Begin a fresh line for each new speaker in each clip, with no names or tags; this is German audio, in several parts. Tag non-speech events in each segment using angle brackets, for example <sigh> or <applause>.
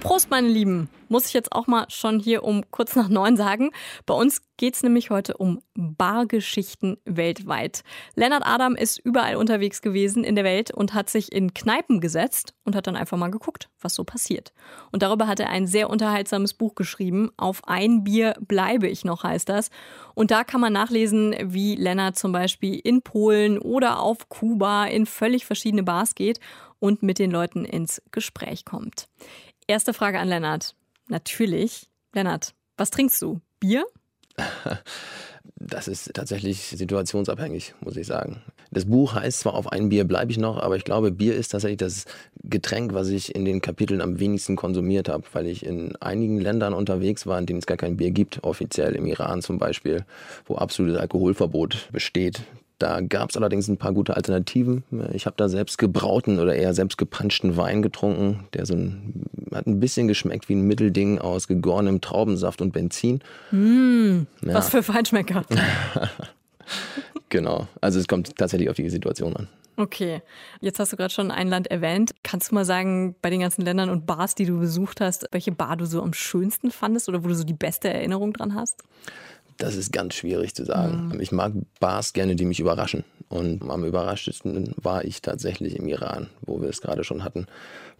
Prost, meine Lieben. Muss ich jetzt auch mal schon hier um kurz nach neun sagen. Bei uns geht es nämlich heute um Bargeschichten weltweit. Lennart Adam ist überall unterwegs gewesen in der Welt und hat sich in Kneipen gesetzt und hat dann einfach mal geguckt, was so passiert. Und darüber hat er ein sehr unterhaltsames Buch geschrieben. Auf ein Bier bleibe ich noch heißt das. Und da kann man nachlesen, wie Lennart zum Beispiel in Polen oder auf Kuba in völlig verschiedene Bars geht und mit den Leuten ins Gespräch kommt. Erste Frage an Lennart. Natürlich. Lennart, was trinkst du? Bier? <laughs>
Das ist tatsächlich situationsabhängig, muss ich sagen. Das Buch heißt zwar, auf ein Bier bleibe ich noch, aber ich glaube, Bier ist tatsächlich das Getränk, was ich in den Kapiteln am wenigsten konsumiert habe, weil ich in einigen Ländern unterwegs war, in denen es gar kein Bier gibt, offiziell im Iran zum Beispiel, wo absolutes Alkoholverbot besteht. Da gab es allerdings ein paar gute Alternativen. Ich habe da selbst gebrauten oder eher selbst gepanschten Wein getrunken, der so ein, hat ein bisschen geschmeckt wie ein Mittelding aus gegorenem Traubensaft und Benzin.
Mm, ja. Was für Feinschmecker. <laughs>
genau, also es kommt tatsächlich auf die Situation an.
Okay, jetzt hast du gerade schon ein Land erwähnt. Kannst du mal sagen, bei den ganzen Ländern und Bars, die du besucht hast, welche Bar du so am schönsten fandest oder wo du so die beste Erinnerung dran hast?
Das ist ganz schwierig zu sagen. Mhm. Ich mag Bars gerne, die mich überraschen. Und am überraschtesten war ich tatsächlich im Iran, wo wir es gerade schon hatten,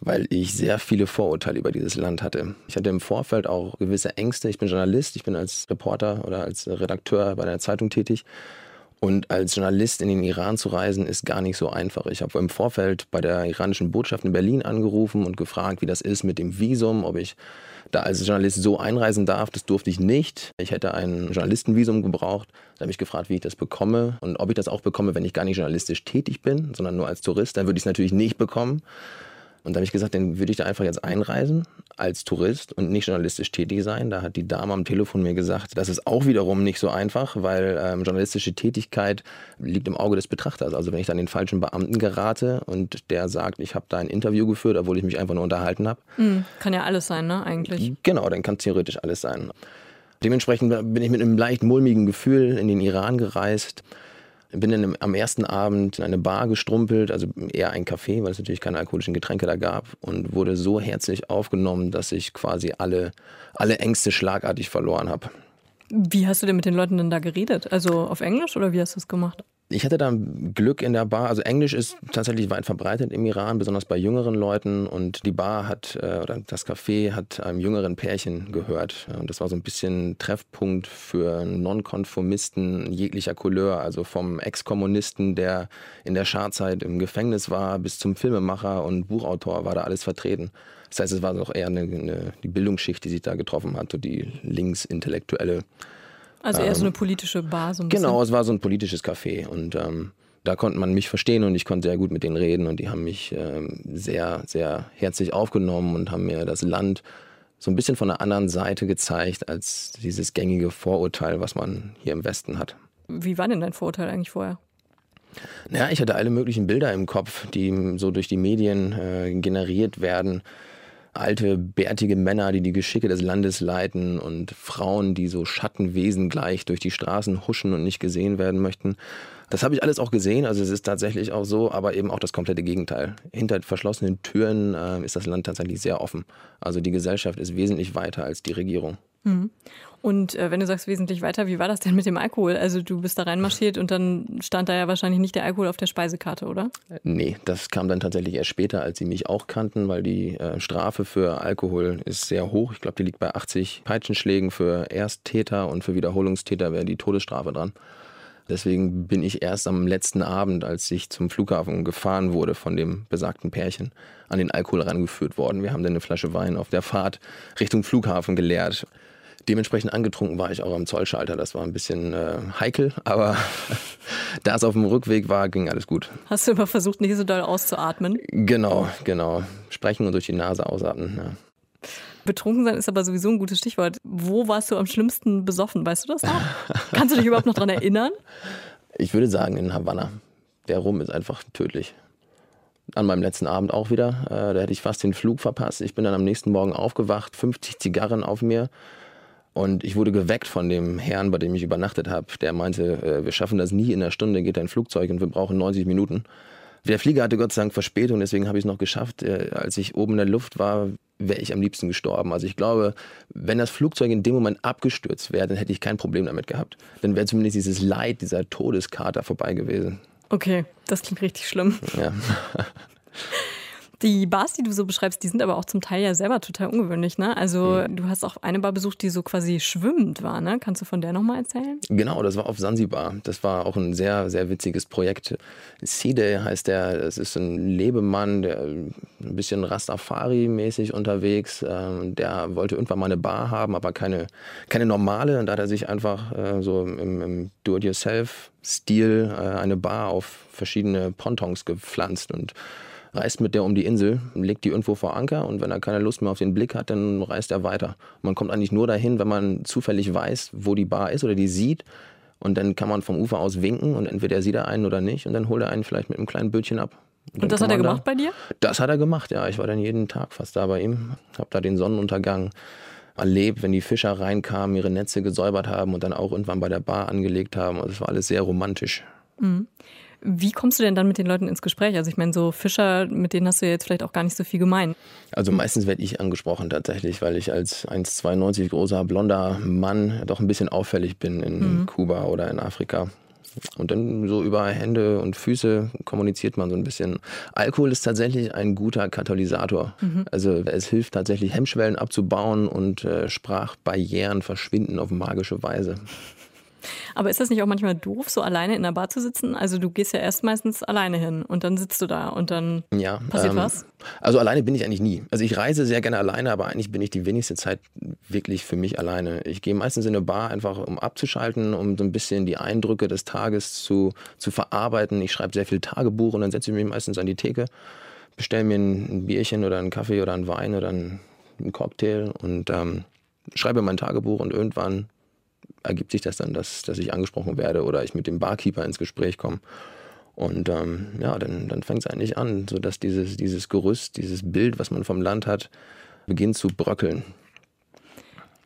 weil ich sehr viele Vorurteile über dieses Land hatte. Ich hatte im Vorfeld auch gewisse Ängste. Ich bin Journalist, ich bin als Reporter oder als Redakteur bei einer Zeitung tätig. Und als Journalist in den Iran zu reisen, ist gar nicht so einfach. Ich habe im Vorfeld bei der iranischen Botschaft in Berlin angerufen und gefragt, wie das ist mit dem Visum, ob ich da als Journalist so einreisen darf. Das durfte ich nicht. Ich hätte ein Journalistenvisum gebraucht. Da habe ich gefragt, wie ich das bekomme und ob ich das auch bekomme, wenn ich gar nicht journalistisch tätig bin, sondern nur als Tourist. Dann würde ich es natürlich nicht bekommen. Und da habe ich gesagt, dann würde ich da einfach jetzt einreisen als Tourist und nicht journalistisch tätig sein. Da hat die Dame am Telefon mir gesagt, das ist auch wiederum nicht so einfach, weil ähm, journalistische Tätigkeit liegt im Auge des Betrachters. Also wenn ich dann den falschen Beamten gerate und der sagt, ich habe da ein Interview geführt, obwohl ich mich einfach nur unterhalten habe.
Mhm, kann ja alles sein, ne, eigentlich.
Genau, dann kann theoretisch alles sein. Dementsprechend bin ich mit einem leicht mulmigen Gefühl in den Iran gereist bin dann am ersten Abend in eine Bar gestrumpelt, also eher ein Café, weil es natürlich keine alkoholischen Getränke da gab und wurde so herzlich aufgenommen, dass ich quasi alle, alle Ängste schlagartig verloren habe.
Wie hast du denn mit den Leuten denn da geredet? Also auf Englisch oder wie hast du das gemacht?
Ich hatte da Glück in der Bar. Also Englisch ist tatsächlich weit verbreitet im Iran, besonders bei jüngeren Leuten. Und die Bar hat, äh, oder das Café hat einem jüngeren Pärchen gehört. Und das war so ein bisschen Treffpunkt für Nonkonformisten jeglicher Couleur. Also vom Ex-Kommunisten, der in der Scharzeit im Gefängnis war, bis zum Filmemacher und Buchautor war da alles vertreten. Das heißt, es war doch eher eine, eine, die Bildungsschicht, die sich da getroffen hat, so die linksintellektuelle.
Also eher so eine politische Bar. So ein
genau, es war so ein politisches Café und ähm, da konnte man mich verstehen und ich konnte sehr gut mit denen reden und die haben mich ähm, sehr, sehr herzlich aufgenommen und haben mir das Land so ein bisschen von der anderen Seite gezeigt als dieses gängige Vorurteil, was man hier im Westen hat.
Wie war denn dein Vorurteil eigentlich vorher?
Naja, ich hatte alle möglichen Bilder im Kopf, die so durch die Medien äh, generiert werden alte, bärtige Männer, die die Geschicke des Landes leiten und Frauen, die so Schattenwesen gleich durch die Straßen huschen und nicht gesehen werden möchten. Das habe ich alles auch gesehen, also es ist tatsächlich auch so, aber eben auch das komplette Gegenteil. Hinter verschlossenen Türen äh, ist das Land tatsächlich sehr offen. Also die Gesellschaft ist wesentlich weiter als die Regierung.
Mhm. Und äh, wenn du sagst wesentlich weiter, wie war das denn mit dem Alkohol? Also du bist da reinmarschiert und dann stand da ja wahrscheinlich nicht der Alkohol auf der Speisekarte, oder?
Nee, das kam dann tatsächlich erst später, als sie mich auch kannten, weil die äh, Strafe für Alkohol ist sehr hoch. Ich glaube, die liegt bei 80 Peitschenschlägen für Ersttäter und für Wiederholungstäter wäre die Todesstrafe dran. Deswegen bin ich erst am letzten Abend, als ich zum Flughafen gefahren wurde von dem besagten Pärchen, an den Alkohol rangeführt worden. Wir haben dann eine Flasche Wein auf der Fahrt Richtung Flughafen geleert. Dementsprechend angetrunken war ich auch am Zollschalter. Das war ein bisschen äh, heikel, <laughs> aber <laughs> da es auf dem Rückweg war, ging alles gut.
Hast du immer versucht, nicht so doll auszuatmen?
Genau, genau. Sprechen und durch die Nase ausatmen. Ja.
Betrunken sein ist aber sowieso ein gutes Stichwort. Wo warst du am schlimmsten besoffen? Weißt du das noch? <laughs> Kannst du dich überhaupt noch daran erinnern?
Ich würde sagen in Havanna. Der Rum ist einfach tödlich. An meinem letzten Abend auch wieder. Äh, da hätte ich fast den Flug verpasst. Ich bin dann am nächsten Morgen aufgewacht, 50 Zigarren auf mir Und ich wurde geweckt von dem Herrn, bei dem ich übernachtet habe. Der meinte, äh, wir schaffen das nie in einer Stunde, geht ein Flugzeug und wir brauchen 90 Minuten. Der Flieger hatte Gott sei Dank Verspätung, deswegen habe ich es noch geschafft. Äh, als ich oben in der Luft war, wäre ich am liebsten gestorben. Also ich glaube, wenn das Flugzeug in dem Moment abgestürzt wäre, dann hätte ich kein Problem damit gehabt. Dann wäre zumindest dieses Leid, dieser Todeskater vorbei gewesen.
Okay, das klingt richtig schlimm.
Ja. <laughs>
Die Bars, die du so beschreibst, die sind aber auch zum Teil ja selber total ungewöhnlich, ne? Also
Mhm.
du hast auch eine Bar besucht, die so quasi schwimmend war, ne? Kannst du von der nochmal erzählen?
Genau, das war auf Sansibar. Das war auch ein sehr, sehr witziges Projekt. Side heißt der, das ist ein Lebemann, der ein bisschen Rastafari-mäßig unterwegs. Ähm, Der wollte irgendwann mal eine Bar haben, aber keine, keine normale. Und da hat er sich einfach äh, so im, im Do-it-yourself-Stil äh, eine Bar auf verschiedene Pontons gepflanzt und reist mit der um die Insel, legt die irgendwo vor Anker und wenn er keine Lust mehr auf den Blick hat, dann reist er weiter. Man kommt eigentlich nur dahin, wenn man zufällig weiß, wo die Bar ist oder die sieht. Und dann kann man vom Ufer aus winken und entweder er sieht er einen oder nicht und dann holt er einen vielleicht mit einem kleinen Bötchen ab. dann
Und das hat er
man da-
gemacht bei dir?
Das hat er gemacht, ja. Ich war dann jeden Tag fast da bei ihm, habe da den Sonnenuntergang erlebt, wenn die Fischer reinkamen, ihre Netze gesäubert haben und dann auch irgendwann bei der Bar angelegt haben. Also es war alles sehr romantisch.
Wie kommst du denn dann mit den Leuten ins Gespräch? Also ich meine, so Fischer, mit denen hast du ja jetzt vielleicht auch gar nicht so viel gemein.
Also meistens werde ich angesprochen tatsächlich, weil ich als 1,92 großer blonder Mann doch ein bisschen auffällig bin in Kuba oder in Afrika. Und dann so über Hände und Füße kommuniziert man so ein bisschen. Alkohol ist tatsächlich ein guter Katalysator. Also es hilft tatsächlich Hemmschwellen abzubauen und äh, Sprachbarrieren verschwinden auf magische Weise.
Aber ist das nicht auch manchmal doof, so alleine in der Bar zu sitzen? Also du gehst ja erst meistens alleine hin und dann sitzt du da und dann
Ja,
passiert
ähm,
was?
Also alleine bin ich eigentlich nie. Also ich reise sehr gerne alleine, aber eigentlich bin ich die wenigste Zeit wirklich für mich alleine. Ich gehe meistens in eine Bar einfach, um abzuschalten, um so ein bisschen die Eindrücke des Tages zu, zu verarbeiten. Ich schreibe sehr viel Tagebuch und dann setze ich mich meistens an die Theke, bestelle mir ein, Bierchen oder einen Kaffee oder einen Wein oder einen, einen Cocktail und ähm, schreibe mein Tagebuch und irgendwann ergibt sich das dann, dass, dass ich angesprochen werde oder ich mit dem Barkeeper ins Gespräch komme. Und ähm, ja, dann, dann fängt es eigentlich an, sodass dieses, dieses Gerüst, dieses Bild, was man vom Land hat, beginnt zu bröckeln.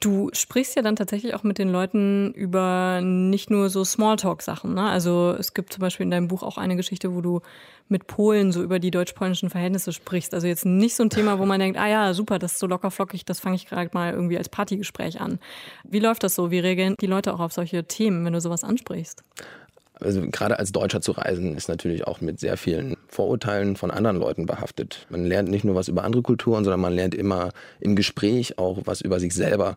Du sprichst ja dann tatsächlich auch mit den Leuten über nicht nur so Smalltalk-Sachen. Ne? Also es gibt zum Beispiel in deinem Buch auch eine Geschichte, wo du mit Polen so über die deutsch-polnischen Verhältnisse sprichst. Also jetzt nicht so ein Thema, wo man denkt, ah ja, super, das ist so locker flockig, das fange ich gerade mal irgendwie als Partygespräch an. Wie läuft das so? Wie reagieren die Leute auch auf solche Themen, wenn du sowas ansprichst?
Also gerade als Deutscher zu reisen, ist natürlich auch mit sehr vielen Vorurteilen von anderen Leuten behaftet. Man lernt nicht nur was über andere Kulturen, sondern man lernt immer im Gespräch auch was über sich selber.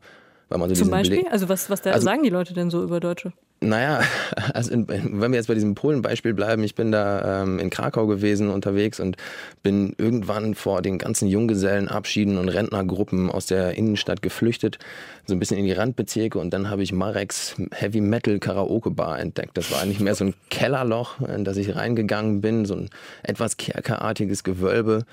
Weil man so
Zum Beispiel?
Blick,
Also was, was da
Also-
sagen die Leute denn so über Deutsche?
Naja, <laughs> also in, wenn wir jetzt bei diesem Polen-Beispiel bleiben, ich bin da ähm, in Krakau gewesen unterwegs und bin irgendwann vor den ganzen Junggesellenabschieden und Rentnergruppen aus der Innenstadt geflüchtet, so ein bisschen in die Randbezirke und dann habe ich Mareks Heavy Metal Karaoke Bar entdeckt. Das war eigentlich mehr so ein Kellerloch, in das ich reingegangen bin, so ein etwas kerkerartiges Gewölbe.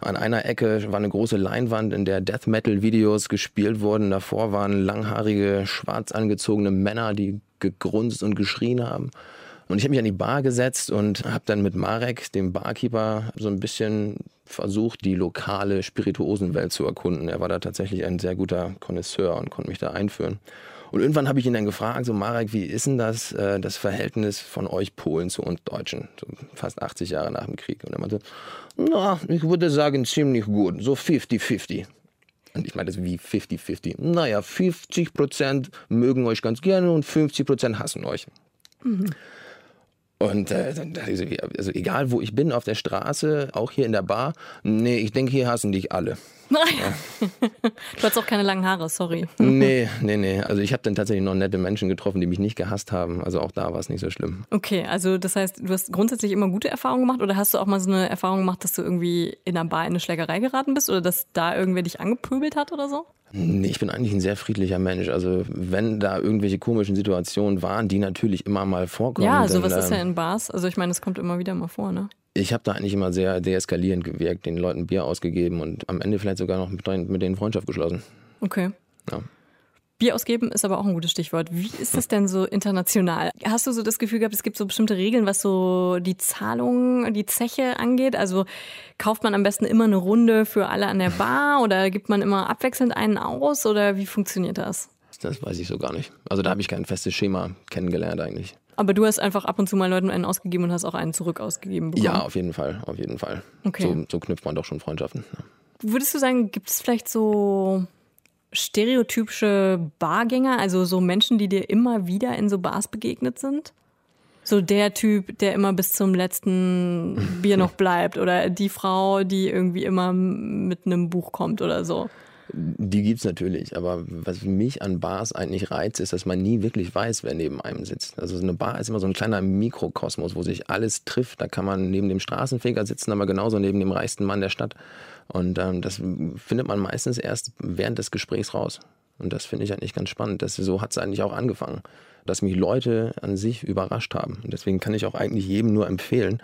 An einer Ecke war eine große Leinwand, in der Death Metal Videos gespielt wurden. Davor waren langhaarige, schwarz angezogene Männer, die gegrunzt und geschrien haben. Und ich habe mich an die Bar gesetzt und habe dann mit Marek, dem Barkeeper, so ein bisschen versucht, die lokale Spirituosenwelt zu erkunden. Er war da tatsächlich ein sehr guter Connoisseur und konnte mich da einführen. Und irgendwann habe ich ihn dann gefragt, so Marek, wie ist denn das, äh, das Verhältnis von euch Polen zu uns Deutschen, so fast 80 Jahre nach dem Krieg? Und er meinte, na, ich würde sagen ziemlich gut, so 50-50. Und ich meinte, wie 50-50? Naja, 50 Prozent mögen euch ganz gerne und 50 Prozent hassen euch. Und äh, dann dachte ich so, also egal wo ich bin, auf der Straße, auch hier in der Bar, nee, ich denke, hier hassen dich alle. <laughs>
Du hattest auch keine langen Haare, sorry.
Nee, nee, nee. Also ich habe dann tatsächlich noch nette Menschen getroffen, die mich nicht gehasst haben. Also auch da war es nicht so schlimm.
Okay, also das heißt, du hast grundsätzlich immer gute Erfahrungen gemacht oder hast du auch mal so eine Erfahrung gemacht, dass du irgendwie in einer Bar in eine Schlägerei geraten bist oder dass da irgendwer dich angepöbelt hat oder so?
Ich bin eigentlich ein sehr friedlicher Mensch. Also wenn da irgendwelche komischen Situationen waren, die natürlich immer mal vorkommen.
ja,
dann,
sowas ist ja
ähm,
in Bars. Also ich meine, das kommt immer wieder mal vor, ne?
Ich habe da eigentlich immer sehr deeskalierend gewirkt, den Leuten Bier ausgegeben und am Ende vielleicht sogar noch mit, denen- mit denen Freundschaft geschlossen.
Okay.
Ja.
Bier ausgeben ist aber auch ein gutes Stichwort. Wie ist das denn so international? Hast du so das Gefühl gehabt, es gibt so bestimmte Regeln, was so die Zahlung, die Zeche angeht? Also kauft man am besten immer eine Runde für alle an der Bar oder gibt man immer abwechselnd einen aus oder wie funktioniert das?
das weiß ich so gar nicht. Also da habe ich kein festes Schema kennengelernt eigentlich.
Aber du hast einfach ab und zu mal Leuten einen ausgegeben und hast auch einen zurück ausgegeben bekommen.
Ja, auf jeden Fall, auf jeden Fall.
Okay.
So, so knüpft man doch schon Freundschaften.
Würdest du sagen, gibt es vielleicht so stereotypische Bargänger, also so Menschen, die dir immer wieder in so Bars begegnet sind? So der Typ, der immer bis zum letzten Bier noch bleibt oder die Frau, die irgendwie immer mit einem Buch kommt oder so.
Die gibt's natürlich, aber was mich an Bars eigentlich reizt, ist, dass man nie wirklich weiß, wer neben einem sitzt. Also eine Bar ist immer so ein kleiner Mikrokosmos, wo sich alles trifft. Da kann man neben dem Straßenfeger sitzen, aber genauso neben dem reichsten Mann der Stadt. Und ähm, das findet man meistens erst während des Gesprächs raus. Und das finde ich eigentlich ganz spannend. Das, so hat es eigentlich auch angefangen, dass mich Leute an sich überrascht haben. Und deswegen kann ich auch eigentlich jedem nur empfehlen,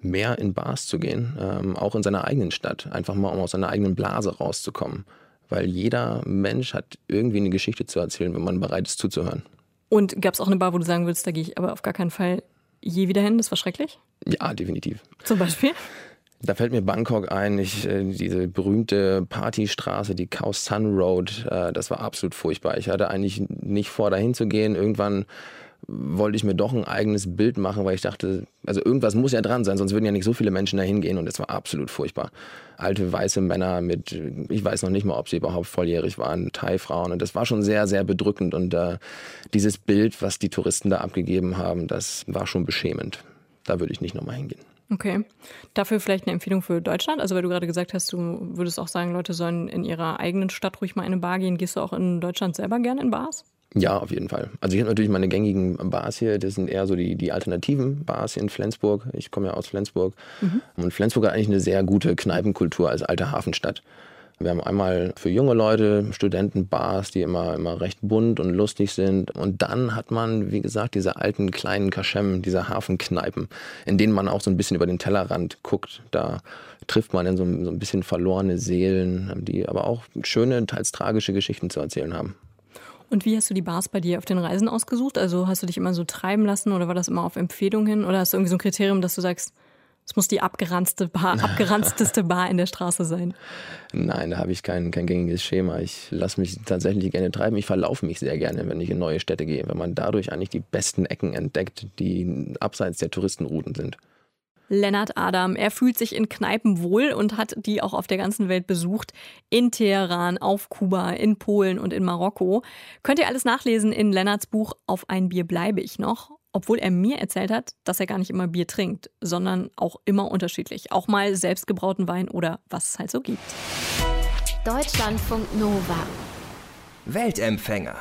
mehr in Bars zu gehen, ähm, auch in seiner eigenen Stadt, einfach mal um aus seiner eigenen Blase rauszukommen weil jeder Mensch hat irgendwie eine Geschichte zu erzählen, wenn man bereit ist zuzuhören.
Und gab es auch eine Bar, wo du sagen würdest, da gehe ich aber auf gar keinen Fall je wieder hin? Das war schrecklich?
Ja, definitiv.
Zum Beispiel?
Da fällt mir Bangkok ein, ich, äh, diese berühmte Partystraße, die Khao Sun Road, äh, das war absolut furchtbar. Ich hatte eigentlich nicht vor, dahin zu gehen. Irgendwann wollte ich mir doch ein eigenes Bild machen, weil ich dachte, also irgendwas muss ja dran sein, sonst würden ja nicht so viele Menschen da hingehen und es war absolut furchtbar. Alte weiße Männer mit, ich weiß noch nicht mal, ob sie überhaupt volljährig waren, Thai-Frauen und das war schon sehr, sehr bedrückend und äh, dieses Bild, was die Touristen da abgegeben haben, das war schon beschämend. Da würde ich nicht nochmal hingehen.
Okay. Dafür vielleicht eine Empfehlung für Deutschland? Also, weil du gerade gesagt hast, du würdest auch sagen, Leute sollen in ihrer eigenen Stadt ruhig mal in eine Bar gehen. Gehst du auch in Deutschland selber gerne in Bars?
Ja, auf jeden Fall. Also ich habe natürlich meine gängigen Bars hier, das sind eher so die, die alternativen Bars hier in Flensburg. Ich komme ja aus Flensburg. Mhm. Und Flensburg hat eigentlich eine sehr gute Kneipenkultur als alte Hafenstadt. Wir haben einmal für junge Leute Studentenbars, die immer, immer recht bunt und lustig sind. Und dann hat man, wie gesagt, diese alten kleinen Kaschem, diese Hafenkneipen, in denen man auch so ein bisschen über den Tellerrand guckt. Da trifft man in so, so ein bisschen verlorene Seelen, die aber auch schöne, teils tragische Geschichten zu erzählen haben.
Und wie hast du die Bars bei dir auf den Reisen ausgesucht? Also hast du dich immer so treiben lassen oder war das immer auf Empfehlung hin? Oder hast du irgendwie so ein Kriterium, dass du sagst, es muss die abgeranzte Bar, <laughs> abgeranzteste Bar in der Straße sein?
Nein, da habe ich kein, kein gängiges Schema. Ich lasse mich tatsächlich gerne treiben. Ich verlaufe mich sehr gerne, wenn ich in neue Städte gehe, weil man dadurch eigentlich die besten Ecken entdeckt, die abseits der Touristenrouten sind.
Lennart Adam. Er fühlt sich in Kneipen wohl und hat die auch auf der ganzen Welt besucht. In Teheran, auf Kuba, in Polen und in Marokko. Könnt ihr alles nachlesen in Lennarts Buch Auf ein Bier bleibe ich noch. Obwohl er mir erzählt hat, dass er gar nicht immer Bier trinkt, sondern auch immer unterschiedlich. Auch mal selbstgebrauten Wein oder was es halt so gibt.
Deutschlandfunk Nova.
Weltempfänger.